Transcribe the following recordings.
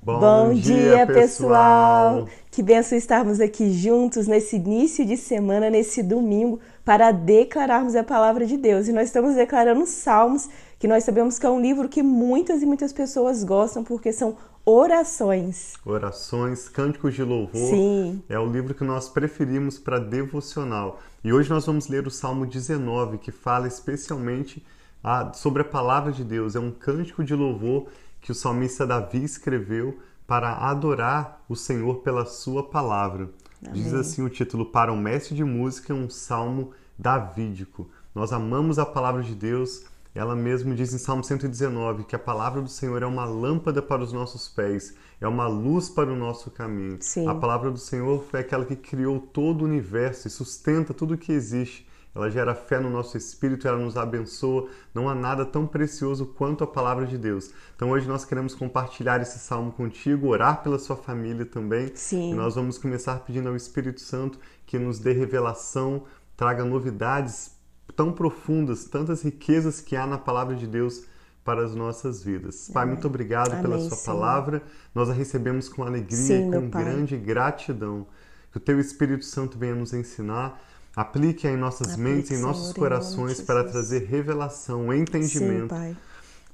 Bom, Bom dia, dia, pessoal! Que benção estarmos aqui juntos nesse início de semana, nesse domingo, para declararmos a palavra de Deus. E nós estamos declarando Salmos, que nós sabemos que é um livro que muitas e muitas pessoas gostam, porque são orações. Orações, cânticos de louvor. Sim. É o livro que nós preferimos para devocional. E hoje nós vamos ler o Salmo 19, que fala especialmente a, sobre a palavra de Deus. É um cântico de louvor que o salmista Davi escreveu para adorar o Senhor pela sua palavra. Amém. Diz assim o título: Para um mestre de música, um salmo davídico. Nós amamos a palavra de Deus. Ela mesmo diz em Salmo 119 que a palavra do Senhor é uma lâmpada para os nossos pés, é uma luz para o nosso caminho. Sim. A palavra do Senhor foi aquela que criou todo o universo e sustenta tudo o que existe ela gera fé no nosso espírito, ela nos abençoa. Não há nada tão precioso quanto a palavra de Deus. Então hoje nós queremos compartilhar esse salmo contigo, orar pela sua família também. Sim. E nós vamos começar pedindo ao Espírito Santo que nos dê revelação, traga novidades tão profundas, tantas riquezas que há na palavra de Deus para as nossas vidas. Pai, muito obrigado Amém, pela sua Senhor. palavra. Nós a recebemos com alegria Sim, e com grande gratidão. Que o teu Espírito Santo venha nos ensinar Aplique em nossas Aplique, mentes, em nossos Senhor, corações, em para trazer revelação, entendimento, Sim,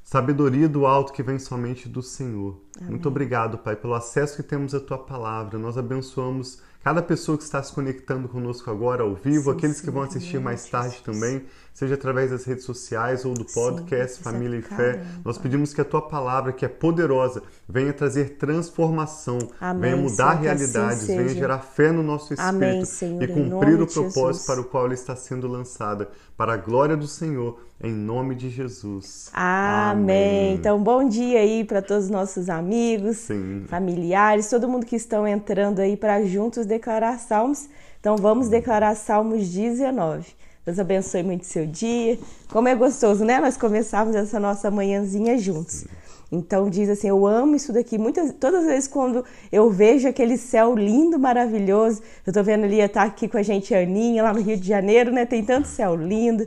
sabedoria do alto que vem somente do Senhor. Amém. Muito obrigado, Pai, pelo acesso que temos à Tua palavra. Nós abençoamos cada pessoa que está se conectando conosco agora ao vivo, Sim, aqueles sim, que vão assistir mais tarde Jesus. também, seja através das redes sociais ou do podcast Sim, Família e cada Fé. Nós pedimos que a Tua palavra, que é poderosa, venha trazer transformação, Amém, venha mudar Senhor, assim realidades, venha seja. gerar fé no nosso espírito Amém, Senhor, e cumprir o propósito Jesus. para o qual ela está sendo lançada, para a glória do Senhor, em nome de Jesus. Amém. Então, bom dia aí para todos os nossos amigos, Sim. familiares, todo mundo que estão entrando aí para juntos declarar salmos. Então, vamos declarar Salmos 19. Deus abençoe muito seu dia. Como é gostoso, né? Nós começarmos essa nossa manhãzinha juntos. Então diz assim, eu amo isso daqui. Muitas, todas as vezes quando eu vejo aquele céu lindo, maravilhoso, eu tô vendo ali, tá aqui com a gente a Aninha, lá no Rio de Janeiro, né? Tem tanto céu lindo.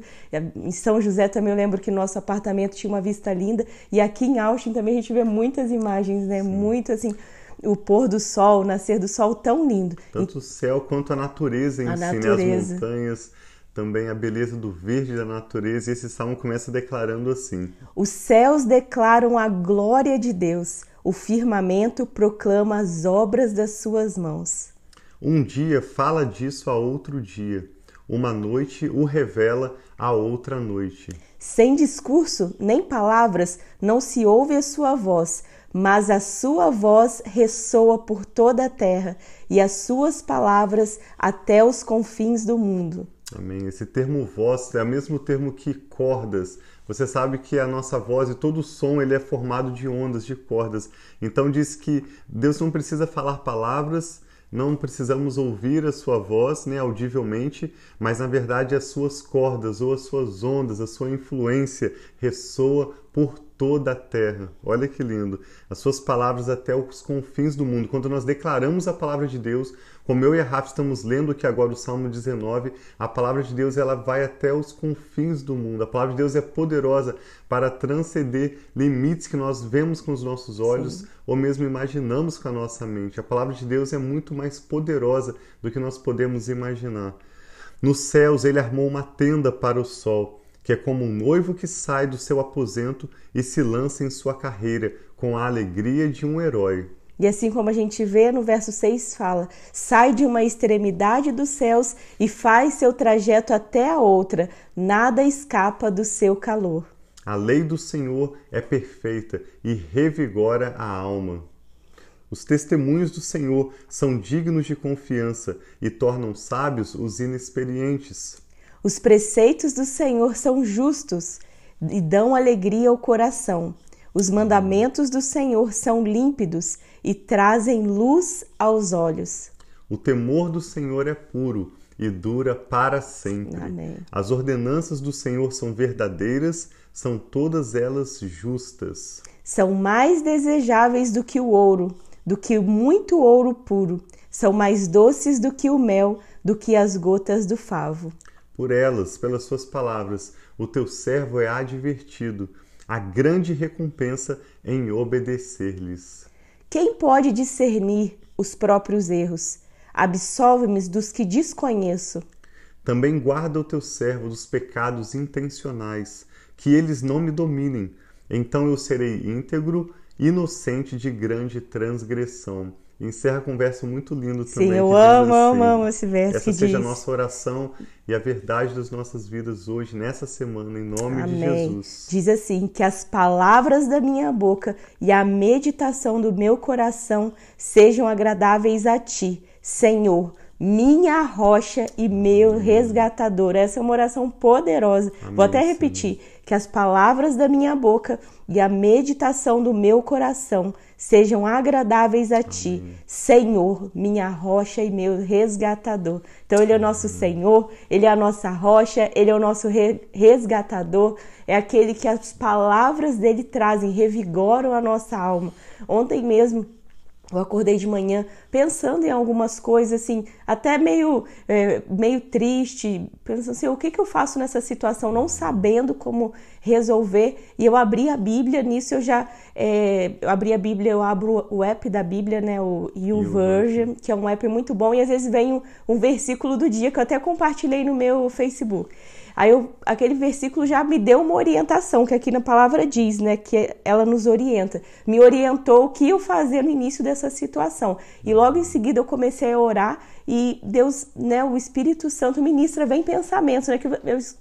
Em São José também eu lembro que nosso apartamento tinha uma vista linda. E aqui em Austin também a gente vê muitas imagens, né? Muito assim, o pôr do sol, o nascer do sol tão lindo. Tanto o céu quanto a natureza em A si, né? natureza. as montanhas, também a beleza do verde da natureza. E esse salmo começa declarando assim: Os céus declaram a glória de Deus, o firmamento proclama as obras das suas mãos. Um dia fala disso a outro dia, uma noite o revela a outra noite. Sem discurso nem palavras, não se ouve a sua voz, mas a sua voz ressoa por toda a terra e as suas palavras até os confins do mundo. Amém. Esse termo voz é o mesmo termo que cordas. Você sabe que a nossa voz e todo som ele é formado de ondas, de cordas. Então diz que Deus não precisa falar palavras, não precisamos ouvir a sua voz, né, audivelmente, mas na verdade as suas cordas ou as suas ondas, a sua influência ressoa por toda a terra. Olha que lindo. As suas palavras até os confins do mundo. Quando nós declaramos a palavra de Deus, como eu e a Rafa estamos lendo aqui agora o Salmo 19, a palavra de Deus ela vai até os confins do mundo. A palavra de Deus é poderosa para transcender limites que nós vemos com os nossos olhos Sim. ou mesmo imaginamos com a nossa mente. A palavra de Deus é muito mais poderosa do que nós podemos imaginar. Nos céus ele armou uma tenda para o sol, que é como um noivo que sai do seu aposento e se lança em sua carreira com a alegria de um herói. E assim como a gente vê no verso 6 fala: sai de uma extremidade dos céus e faz seu trajeto até a outra, nada escapa do seu calor. A lei do Senhor é perfeita e revigora a alma. Os testemunhos do Senhor são dignos de confiança e tornam sábios os inexperientes. Os preceitos do Senhor são justos e dão alegria ao coração. Os mandamentos do Senhor são límpidos e trazem luz aos olhos. O temor do Senhor é puro e dura para sempre. Amém. As ordenanças do Senhor são verdadeiras, são todas elas justas. São mais desejáveis do que o ouro, do que muito ouro puro. São mais doces do que o mel, do que as gotas do favo. Por elas, pelas suas palavras, o teu servo é advertido. A grande recompensa em obedecer-lhes. Quem pode discernir os próprios erros? Absolve-me dos que desconheço. Também guarda o teu servo dos pecados intencionais, que eles não me dominem. Então eu serei íntegro, inocente de grande transgressão. Encerra com um verso muito lindo também. Sim, eu amo, assim, amo, amo esse verso. Essa que seja diz... a nossa oração e a verdade das nossas vidas hoje, nessa semana, em nome Amém. de Jesus. Diz assim: que as palavras da minha boca e a meditação do meu coração sejam agradáveis a ti, Senhor minha rocha e meu resgatador. Essa é uma oração poderosa. Amém, Vou até repetir: Senhor. que as palavras da minha boca e a meditação do meu coração sejam agradáveis a ti, Amém. Senhor, minha rocha e meu resgatador. Então, Ele é o nosso Senhor, Ele é a nossa rocha, Ele é o nosso resgatador, é aquele que as palavras dele trazem, revigoram a nossa alma. Ontem mesmo, eu acordei de manhã pensando em algumas coisas, assim, até meio, é, meio triste, pensando assim, o que, que eu faço nessa situação, não sabendo como resolver. E eu abri a Bíblia, nisso eu já é, eu abri a Bíblia, eu abro o app da Bíblia, né, o YouVersion, que é um app muito bom, e às vezes vem um, um versículo do dia que eu até compartilhei no meu Facebook. Aí eu, aquele versículo já me deu uma orientação, que aqui na palavra diz, né, que ela nos orienta. Me orientou o que eu fazer no início dessa situação. E logo em seguida eu comecei a orar e Deus, né, o Espírito Santo ministra, vem pensamentos, né, que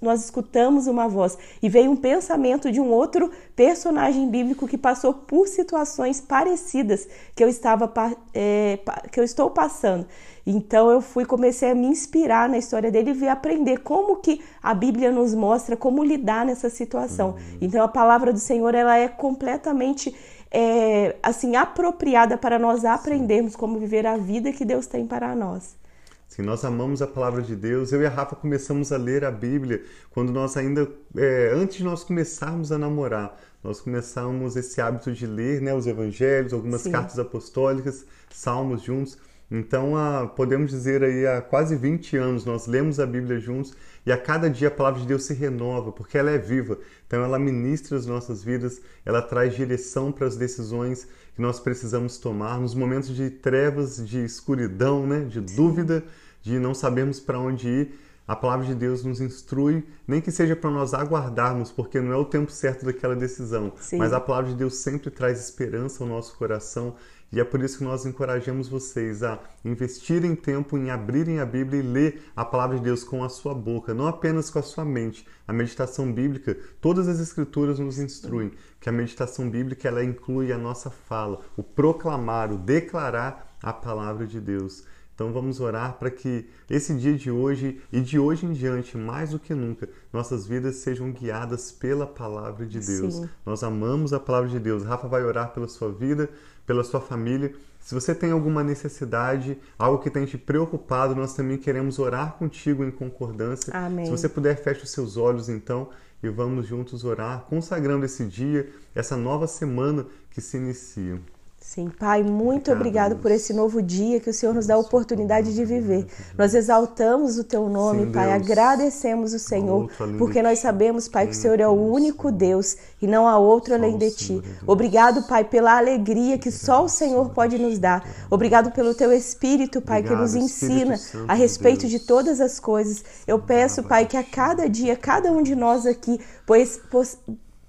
nós escutamos uma voz e veio um pensamento de um outro personagem bíblico que passou por situações parecidas que eu estava é, que eu estou passando. Então eu fui comecei a me inspirar na história dele e ver aprender como que a Bíblia nos mostra como lidar nessa situação. Uhum. Então a palavra do Senhor ela é completamente é, assim apropriada para nós aprendermos como viver a vida que Deus tem para nós. Sim, nós amamos a palavra de Deus. Eu e a Rafa começamos a ler a Bíblia quando nós ainda, é, antes de nós começarmos a namorar, nós começamos esse hábito de ler né, os evangelhos, algumas Sim. cartas apostólicas, salmos juntos. Então, há, podemos dizer aí, há quase 20 anos nós lemos a Bíblia juntos e a cada dia a palavra de Deus se renova, porque ela é viva. Então, ela ministra as nossas vidas, ela traz direção para as decisões que nós precisamos tomar nos momentos de trevas, de escuridão, né, de dúvida, de não sabermos para onde ir. A palavra de Deus nos instrui, nem que seja para nós aguardarmos, porque não é o tempo certo daquela decisão, Sim. mas a palavra de Deus sempre traz esperança ao nosso coração e é por isso que nós encorajamos vocês a investirem tempo em abrirem a Bíblia e ler a palavra de Deus com a sua boca, não apenas com a sua mente. A meditação bíblica, todas as escrituras nos instruem que a meditação bíblica ela inclui a nossa fala, o proclamar, o declarar a palavra de Deus. Então vamos orar para que esse dia de hoje e de hoje em diante, mais do que nunca, nossas vidas sejam guiadas pela palavra de Deus. Sim. Nós amamos a palavra de Deus. Rafa vai orar pela sua vida, pela sua família. Se você tem alguma necessidade, algo que tem te preocupado, nós também queremos orar contigo em concordância. Amém. Se você puder, feche os seus olhos então e vamos juntos orar, consagrando esse dia, essa nova semana que se inicia. Sim, Pai, muito obrigado por esse novo dia que o Senhor nos dá a oportunidade de viver. Nós exaltamos o Teu nome, Sim, Pai, agradecemos o Senhor, porque nós sabemos, Pai, que o Senhor é o único Deus e não há outro além de Ti. Obrigado, Pai, pela alegria que só o Senhor pode nos dar. Obrigado pelo Teu Espírito, Pai, que nos ensina a respeito de todas as coisas. Eu peço, Pai, que a cada dia, cada um de nós aqui, pois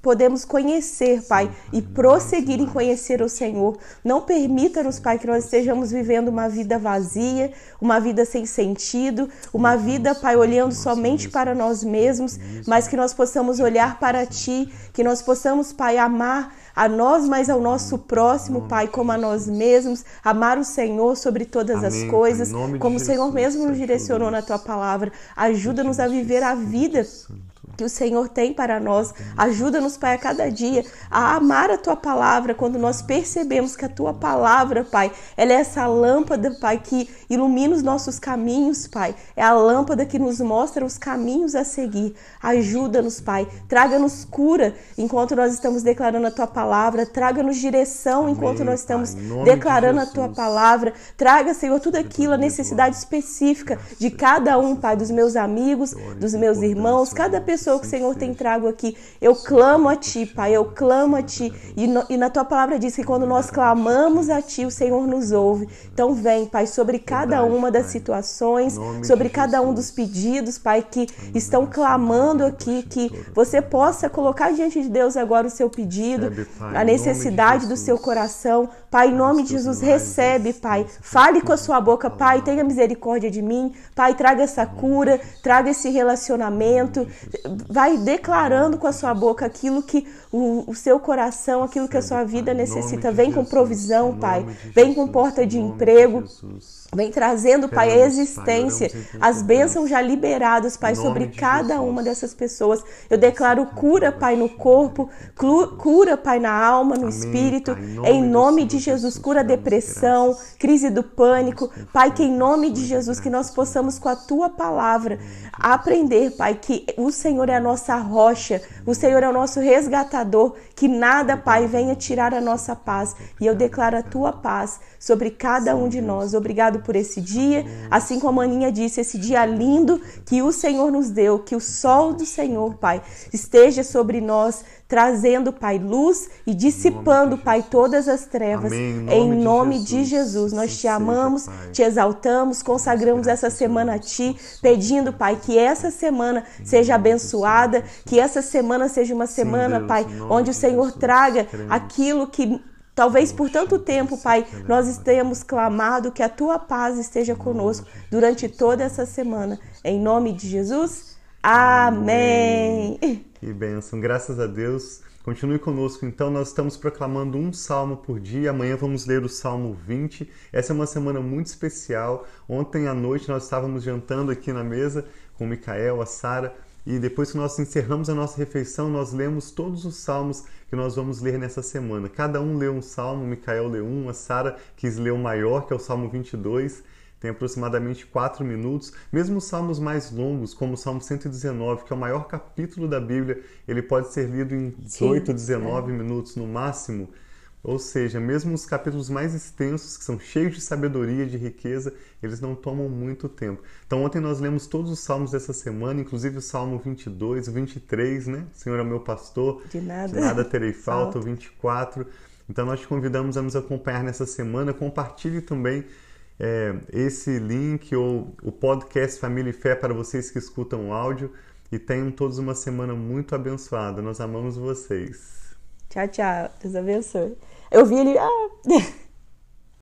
podemos conhecer, Pai, e prosseguir em conhecer o Senhor. Não permita-nos, Pai, que nós estejamos vivendo uma vida vazia, uma vida sem sentido, uma vida, Pai, olhando somente para nós mesmos, mas que nós possamos olhar para Ti, que nós possamos, Pai, amar a nós, mas ao nosso próximo, Pai, como a nós mesmos, amar o Senhor sobre todas Amém, as coisas, como o Senhor mesmo nos direcionou na Tua palavra. Ajuda-nos a viver a vida que o Senhor tem para nós. Ajuda-nos, Pai, a cada dia a amar a tua palavra quando nós percebemos que a tua palavra, Pai, ela é essa lâmpada, Pai, que ilumina os nossos caminhos, Pai. É a lâmpada que nos mostra os caminhos a seguir. Ajuda-nos, Pai. Traga-nos cura enquanto nós estamos declarando a tua palavra. Traga-nos direção Amém, enquanto nós estamos declarando de a tua palavra. Traga, Senhor, tudo aquilo, a necessidade específica de cada um, Pai, dos meus amigos, dos meus irmãos, cada pessoa pessoa que o Senhor tem trago aqui. Eu clamo a Ti, Pai, eu clamo a Ti. E, no, e na Tua palavra diz que quando nós clamamos a Ti, o Senhor nos ouve. Então vem, Pai, sobre cada uma das situações, sobre cada um dos pedidos, Pai, que estão clamando aqui, que você possa colocar diante de Deus agora o seu pedido, a necessidade do seu coração. Pai, em nome de Jesus, recebe, Pai. Fale com a sua boca, Pai, tenha misericórdia de mim. Pai, traga essa cura, traga esse relacionamento. Vai declarando com a sua boca aquilo que o, o seu coração, aquilo que a sua vida necessita. Vem com provisão, Pai. Vem com porta de emprego. Vem trazendo, Pai, a existência, as bênçãos já liberadas, Pai, sobre cada uma dessas pessoas. Eu declaro cura, Pai, no corpo, cura, Pai, na alma, no espírito. Em nome de Jesus, cura a depressão, crise do pânico. Pai, que em nome de Jesus, que nós possamos, com a tua palavra, aprender, Pai, que o Senhor é a nossa rocha, o Senhor é o nosso resgatador, que nada, Pai, venha tirar a nossa paz. E eu declaro a tua paz sobre cada um de nós. Obrigado por esse dia, assim como a Aninha disse, esse dia lindo que o Senhor nos deu, que o sol do Senhor, Pai, esteja sobre nós, trazendo, Pai, luz e dissipando, Pai, todas as trevas. Amém. Em nome, em nome de, Jesus. de Jesus, nós te amamos, seja, te exaltamos, consagramos essa semana a Ti, pedindo, Pai, que essa semana seja abençoada, que essa semana seja uma semana, Pai, onde o Senhor traga aquilo que Talvez por tanto tempo, Pai, nós tenhamos clamado que a tua paz esteja conosco durante toda essa semana. Em nome de Jesus, amém. Que bênção, graças a Deus. Continue conosco, então. Nós estamos proclamando um salmo por dia. Amanhã vamos ler o Salmo 20. Essa é uma semana muito especial. Ontem à noite nós estávamos jantando aqui na mesa com o Micael, a Sara, e depois que nós encerramos a nossa refeição, nós lemos todos os salmos que nós vamos ler nessa semana. Cada um leu um salmo, o Micael leu um, a Sara quis ler o maior, que é o Salmo 22, tem aproximadamente 4 minutos. Mesmo os salmos mais longos, como o Salmo 119, que é o maior capítulo da Bíblia, ele pode ser lido em 18, Sim, 19 é. minutos no máximo. Ou seja, mesmo os capítulos mais extensos, que são cheios de sabedoria, de riqueza, eles não tomam muito tempo. Então, ontem nós lemos todos os salmos dessa semana, inclusive o Salmo 22, o 23, né? Senhor é meu pastor, de nada, de nada terei falta, o 24. Então, nós te convidamos a nos acompanhar nessa semana. Compartilhe também é, esse link ou o podcast Família e Fé para vocês que escutam o áudio. E tenham todos uma semana muito abençoada. Nós amamos vocês. Tchau, tchau. Deus abençoe. Eu vi ele. Ah.